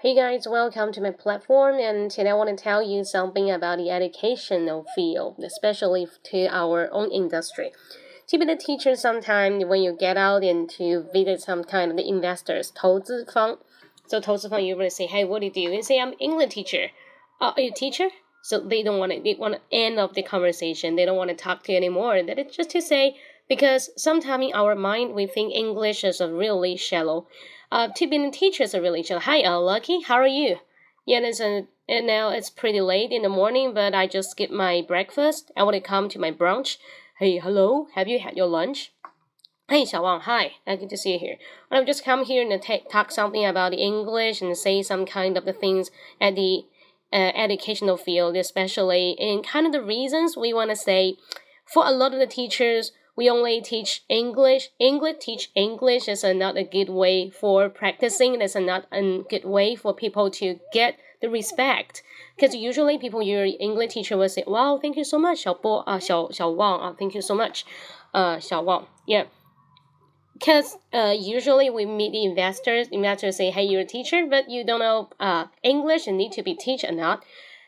Hey guys, welcome to my platform, and today I want to tell you something about the educational field, especially to our own industry. To be the teacher, sometime when you get out and to visit some kind of the investors, 投资方. So 投资方, you really say, hey, what do you do? You say, I'm English teacher. Oh, are you a teacher? So they don't want to, they want to end of the conversation. They don't want to talk to you anymore. That is just to say, because sometimes in our mind, we think English is a really shallow. Uh, to be a teacher is a really shallow. Hi, uh, Lucky, how are you? Yeah, it's a, and now it's pretty late in the morning, but I just skipped my breakfast. I want to come to my brunch. Hey, hello, have you had your lunch? Hey, Xiaowang, hi, good to see you here. I've just come here and talk something about the English and say some kind of the things at the uh, educational field, especially in kind of the reasons we want to say for a lot of the teachers, we only teach English. English teach English is not a good way for practicing. It's not a good way for people to get the respect. Because usually people, your English teacher will say, "Wow, thank you so much, 小波啊，小小旺啊，thank you so much，呃，小旺，yeah." Because uh, usually we meet the investors, investors say, "Hey, you're a teacher, but you don't know uh, English and need to be teach or not."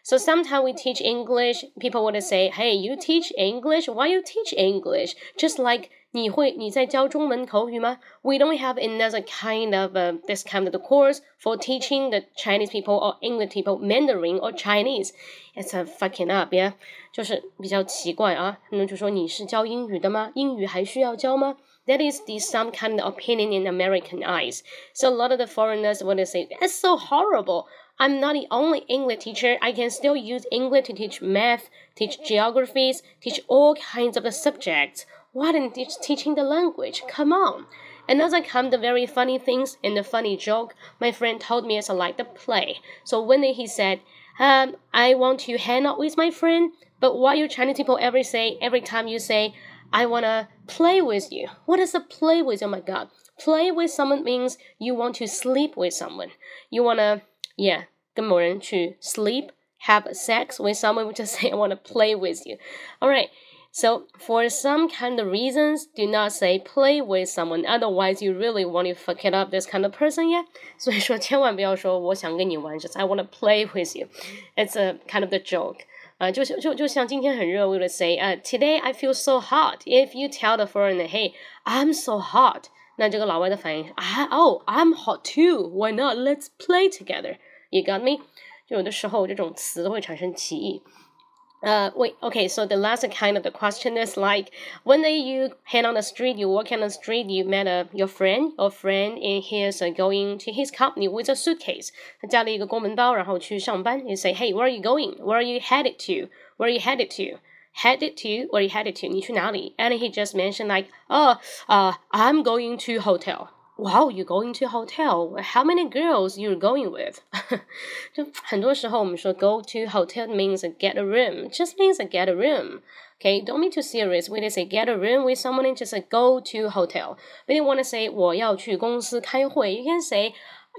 So sometimes we teach English, people would say, "Hey, you teach English? Why you teach English?" Just like 你会你在教中文口语吗? We don't have another kind of uh, this kind of the course for teaching the Chinese people or English people Mandarin or Chinese. It's a fucking up, yeah. 就是比较奇怪啊。那就说你是教英语的吗？英语还需要教吗？that is the some kind of opinion in American eyes. So a lot of the foreigners would say, That's so horrible. I'm not the only English teacher. I can still use English to teach math, teach geographies, teach all kinds of subjects. Why didn't teach teaching the language? Come on. And as I come the very funny things and the funny joke, my friend told me as like the play. So one day he said, um, I want to hang out with my friend, but what you Chinese people ever say every time you say, I wanna play with you. What is a play with? Oh my god. Play with someone means you want to sleep with someone. You wanna, yeah, 跟某人去 sleep, have sex with someone, we just say I wanna play with you. Alright. So for some kind of reasons, do not say play with someone. Otherwise, you really want to fuck it up this kind of person, yeah. 所以说千万不要说我想跟你玩，just I want to play with you. It's a kind of the joke. 呃，就就就像今天很热，we would say，呃，Today I feel so hot. If you tell the foreigner, Hey, I'm so hot，那这个老外的反应啊，Oh, I'm hot too. Why not? Let's play together. You got me？就有的时候这种词会产生歧义。uh, wait, okay, so the last kind of the question is like when you head on the street, you walk on the street, you met a, your friend, your friend, and he's uh, going to his company with a suitcase. You say, hey, where are you going? Where are you headed to? Where are you headed to? Headed to? Where are you headed to? 你去哪里? And he just mentioned like, oh, uh, I'm going to hotel wow, you're going to hotel. How many girls you're going with? 就很多时候我们说 go to hotel means get a room, just means get a room. Okay, don't be too serious. We just say get a room with someone, just say go to hotel. But you want to say 我要去公司开会, you can say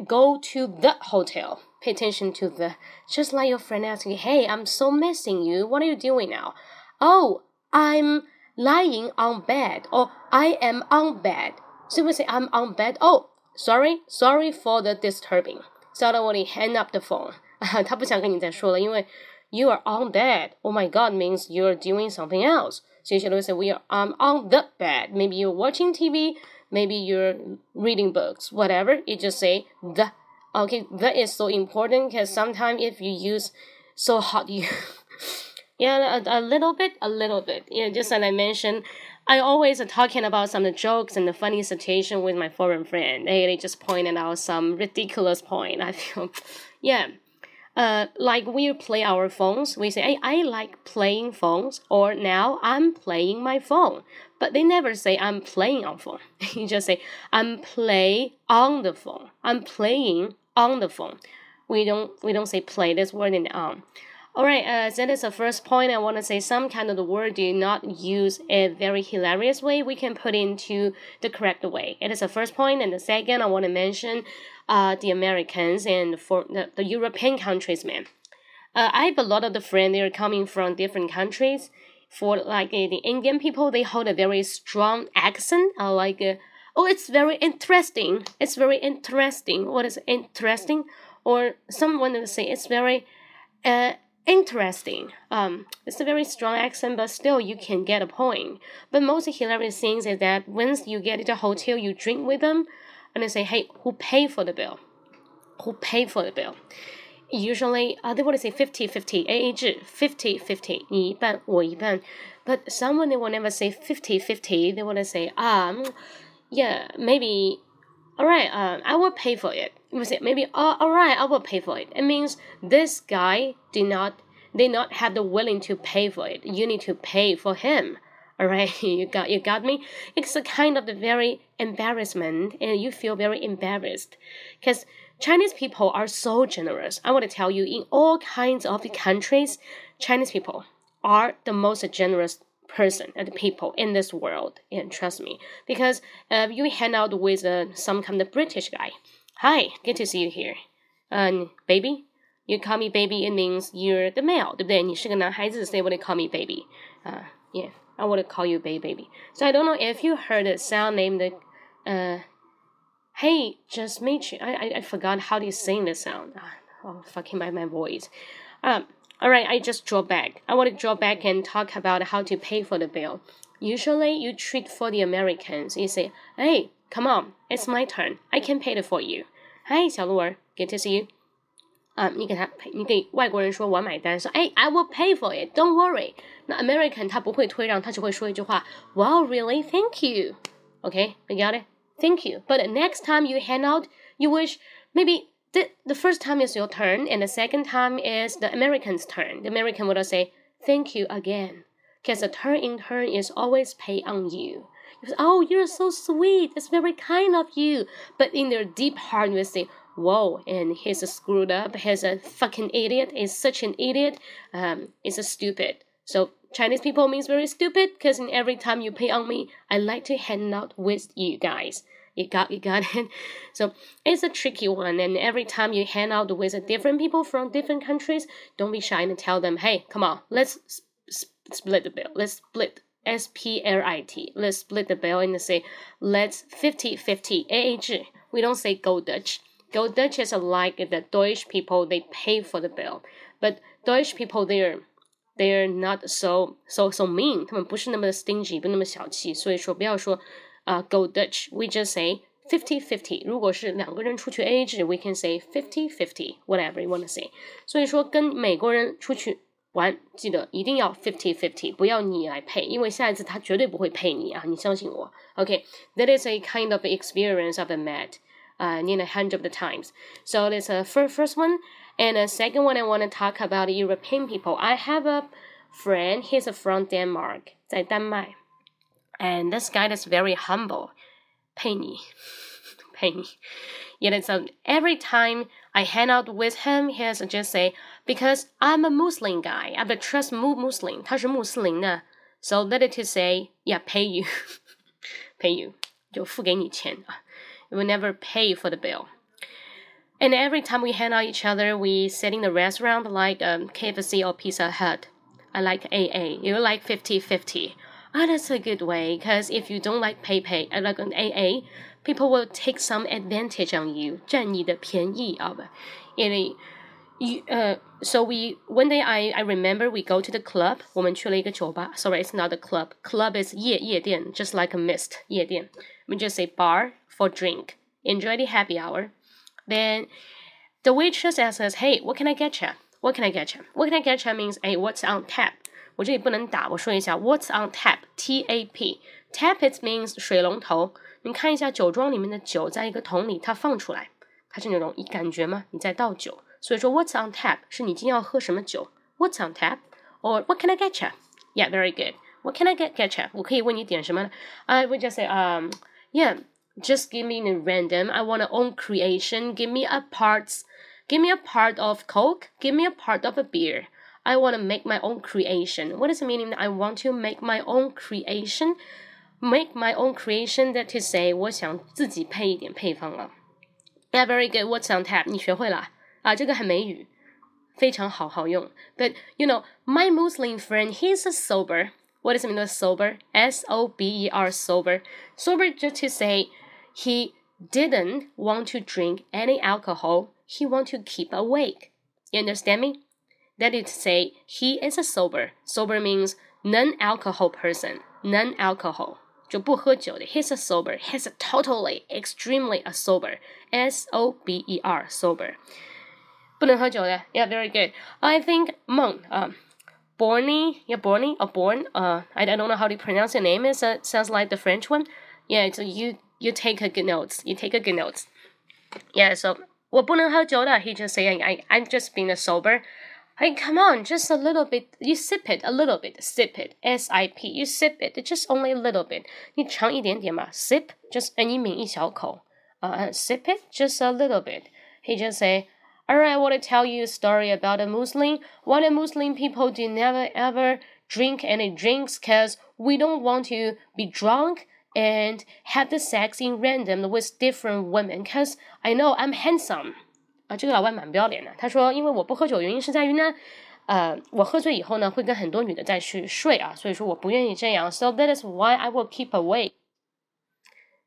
go to the hotel. Pay attention to the. Just like your friend asking, hey, I'm so missing you. What are you doing now? Oh, I'm lying on bed or I am on bed. So we say, I'm on bed. Oh, sorry, sorry for the disturbing. So I hang up the phone. 他不想跟你再说了，因为 you are on bed. Oh my God means you're doing something else. So you should say we are I'm on the bed. Maybe you're watching TV. Maybe you're reading books. Whatever. You just say the. Okay, that is so important because sometimes if you use so hot, you yeah, a, a little bit, a little bit. Yeah, just as I mentioned, I always talking about some jokes and the funny situation with my foreign friend. They, they just pointed out some ridiculous point. I feel, yeah. Uh, like we play our phones, we say, hey, I like playing phones, or now I'm playing my phone. But they never say I'm playing on phone. you just say I'm play on the phone. I'm playing on the phone. We don't we don't say play this word in on. Alright, uh, that is the first point. I want to say some kind of the word do not use a very hilarious way. We can put into the correct way. It is the first point, and the second I want to mention, uh, the Americans and for the, the European countries, man. Uh, I have a lot of the friends. They're coming from different countries. For like uh, the Indian people, they hold a very strong accent. Uh, like, uh, oh, it's very interesting. It's very interesting. What is interesting? or someone will say it's very uh, interesting. Um, it's a very strong accent, but still you can get a point. But most hilarious things is that once you get to the hotel, you drink with them, and they say, "Hey, who pay for the bill? Who pay for the bill?" Usually, uh, they would say 50-50, AA 制，50 50, 你一半我一半. But someone they will never say 50-50. They would say, um, yeah, maybe all right, um, I will pay for it. You say maybe, uh, all right, I will pay for it. It means this guy did not, did not have the willing to pay for it. You need to pay for him. All right, you got, you got me. It's a kind of the very embarrassment, and you feel very embarrassed, because Chinese people are so generous. I want to tell you, in all kinds of countries, Chinese people are the most generous person and people in this world. And trust me, because uh, you hang out with uh, some kind of British guy. Hi, good to see you here. Um, baby, you call me baby, it means you're the male, 对不对？你是个男孩子，所以 would call me baby. Uh, yeah, I would call you baby baby. So I don't know if you heard a sound named uh, hey, just meet you. I, I, I forgot how to sing this sound. Oh, fucking my, my voice. Um, all right, I just draw back. I want to draw back and talk about how to pay for the bill. Usually, you treat for the Americans. You say, "Hey, come on, it's my turn. I can pay it for you." Hi, 小鹿儿，good to see you. 啊、um,，你给他，你给外国人说我买单，说哎，I will pay for it. Don't worry. 那 American 他不会推让，他只会说一句话，Wow, really? Thank you. Okay, you got it. Thank you. But next time you hand out, you wish maybe the, the first time is your turn, and the second time is the American's turn. The American would say, Thank you again. Because the turn in turn is always pay on you. you oh, you're so sweet. It's very kind of you. But in their deep heart, you say, Whoa, and he's a screwed up. He's a fucking idiot. He's such an idiot. Um, he's a stupid. So Chinese people means very stupid because in every time you pay on me, I like to hang out with you guys You got you got it. So it's a tricky one, and every time you hang out with different people from different countries, don't be shy and tell them, "Hey, come on, let's split the bill. Let's split." S P L I T. Let's split the bill and say, let's 50 50 AA We don't say go Dutch. Go Dutch is like the Deutsch people, they pay for the bill. But Deutsch people, they're they're not so so so mean，他们不是那么的 stingy，不那么小气，所以说不要说 啊、uh, go Dutch，we just say fifty fifty。如果是两个人出去 AA 制，we can say fifty fifty，whatever you want to say。所以说跟美国人出去玩，记得一定要 fifty fifty，不要你来配，因为下一次他绝对不会配你啊，你相信我。OK，that、okay, is a kind of experience I've met uh, in a hundred of the times. So that's a first first one. And the second one I want to talk about European people. I have a friend, he's from Denmark, 在丹麦. And this guy is very humble. 佩妮，佩妮. Yeah, so every time I hang out with him, he has just say, because I'm a Muslim guy, I'm a trust Muslim, 他是穆斯林的. So let it to say, yeah, pay you, pay you, 就付给你钱啊. will never pay for the bill. And every time we hang out each other, we sit in the restaurant like um, KFC or Pizza Hut. I like AA. You like 50-50. Ah, that's a good way, because if you don't like pay pay, I like an AA, people will take some advantage on you. 占你的便宜啊不，因为 you, uh, so we one day I I remember we go to the club. 我们去了一个酒吧. Sorry, it's not a club. Club is 夜夜店, just like a mist 夜店. We just say bar for drink. Enjoy the happy hour. Then the waitress asks us, "Hey, what can I get you? What can I get you? What can I get you means, hey, what's on tap?" 我这里不能打，我说一下，What's on tap? T A P. Tap it means 水龙头。你看一下酒庄里面的酒，在一个桶里，它放出来，它是那种一感觉吗？你在倒酒。所以说，What's on tap 是你今天要喝什么酒？What's on tap? Or What can I get you? Yeah, very good. What can I get get you? 我可以问你点什么呢？I would just say, um, yeah. Just give me a random. I want a own creation. Give me a parts. Give me a part of Coke. Give me a part of a beer. I want to make my own creation. What does it mean? I want to make my own creation. Make my own creation. That to say, 我想自己配一点配方了。Yeah, very good. What's on tap? 你学会了啊？这个很美语，非常好好用。But you know, my Muslim friend, he's a sober. What does it mean? Sober. S O B E R. Sober. Sober just to say he didn't want to drink any alcohol. He want to keep awake. You understand me? That is to say, he is a sober. Sober means non-alcohol person. Non-alcohol. 就不喝酒的，he's a sober. He's a totally, extremely a sober. S O B E R sober. 不能喝酒的，Yeah, very good. I think Meng, um, Borny, yeah, Borny or Born. Uh, I, I don't know how to pronounce your name. It sounds like the French one. Yeah, so you you take a good notes. You take a good notes. Yeah, so 我不能喝酒的. He just saying I I'm just being a sober. Hey, come on, just a little bit. You sip it a little bit. Sip it. S I P. You sip it just only a little bit. 你尝一点点嘛。Sip just 哎，你抿一小口。Uh, sip it just a little bit. He just say, Alright, I want to tell you a story about a Muslim. Why the Muslim people do never ever drink any drinks because we don't want to be drunk and have the sex in random with different women because I know I'm handsome. 啊，这个老外蛮不要脸的。他说，因为我不喝酒，原因是在于呢，呃，我喝醉以后呢，会跟很多女的再去睡啊，所以说我不愿意这样。So that is why I will keep away.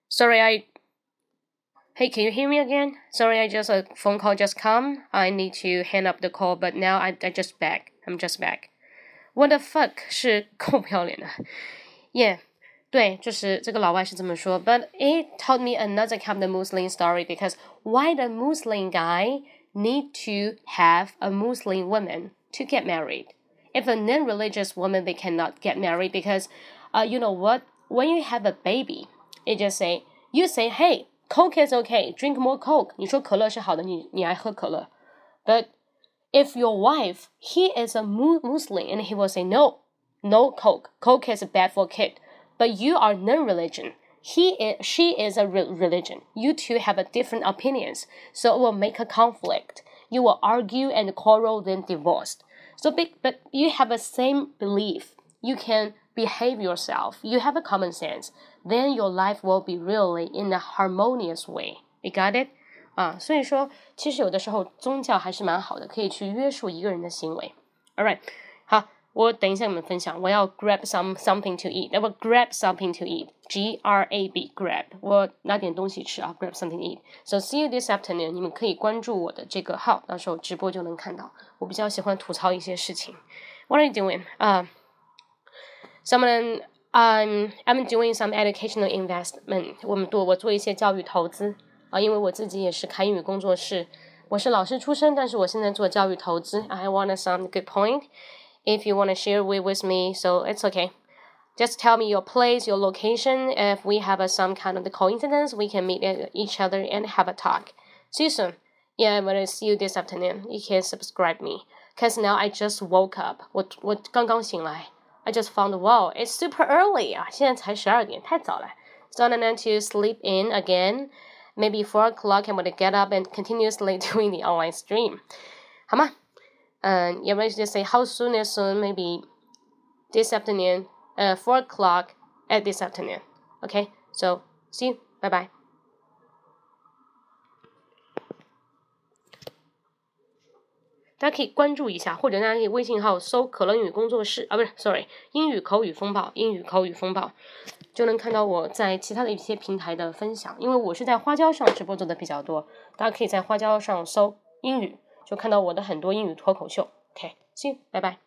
Sorry, I. Hey, can you hear me again? Sorry, I just a phone call just come. I need to hang up the call, but now I I just back. I'm just back. What the fuck 是够不要脸的？Yeah. 对，就是这个老外是这么说。But it taught me another kind of Muslim story because why the Muslim guy need to have a Muslim woman to get married? If a non-religious woman they cannot get married because, uh, you know what? When you have a baby, it just say you say, hey, Coke is okay, drink more Coke. 你说可乐是好的，你你爱喝可乐。But if your wife he is a Muslim and he will say no, no Coke. Coke is bad for kid but you are non-religion. He is, she is a re religion. You two have a different opinions, so it will make a conflict. You will argue and quarrel, then divorced. So, big, but you have the same belief. You can behave yourself. You have a common sense. Then your life will be really in a harmonious way. You got it? 啊，所以说，其实有的时候宗教还是蛮好的，可以去约束一个人的行为。All right，好。 我等一下跟你们分享，我要 grab some something to eat，我 grab something to eat，G R A B grab，我拿点东西吃啊，grab something to eat。So see you this afternoon，你们可以关注我的这个号，到时候直播就能看到。我比较喜欢吐槽一些事情。What are you doing? 啊、uh,，someone I'm I'm doing some educational investment。我们做我做一些教育投资啊，因为我自己也是开英语工作室，我是老师出身，但是我现在做教育投资。I want some good point if you want to share with, with me, so it's okay. Just tell me your place, your location. If we have a, some kind of the coincidence, we can meet each other and have a talk. See you soon. Yeah, I'm gonna see you this afternoon. You can subscribe me. Cause now I just woke up. 我我刚刚醒来。I just found wow, it's super early 啊，现在才十二点，太早了。So I'm going to sleep in again. Maybe four o'clock. I'm gonna get up and continuously doing the online stream. 好吗 ？and you might just say how soon as soon maybe this afternoon 呃，four o'clock at this afternoon，OK，so see you bye bye 大家可以关注一下，或者大家可以微信号搜“可乐英语工作室”啊，不是，sorry，英语口语风暴，英语口语风暴，就能看到我在其他的一些平台的分享。因为我是在花椒上直播做的比较多，大家可以在花椒上搜英语。就看到我的很多英语脱口秀。，ok，行拜拜。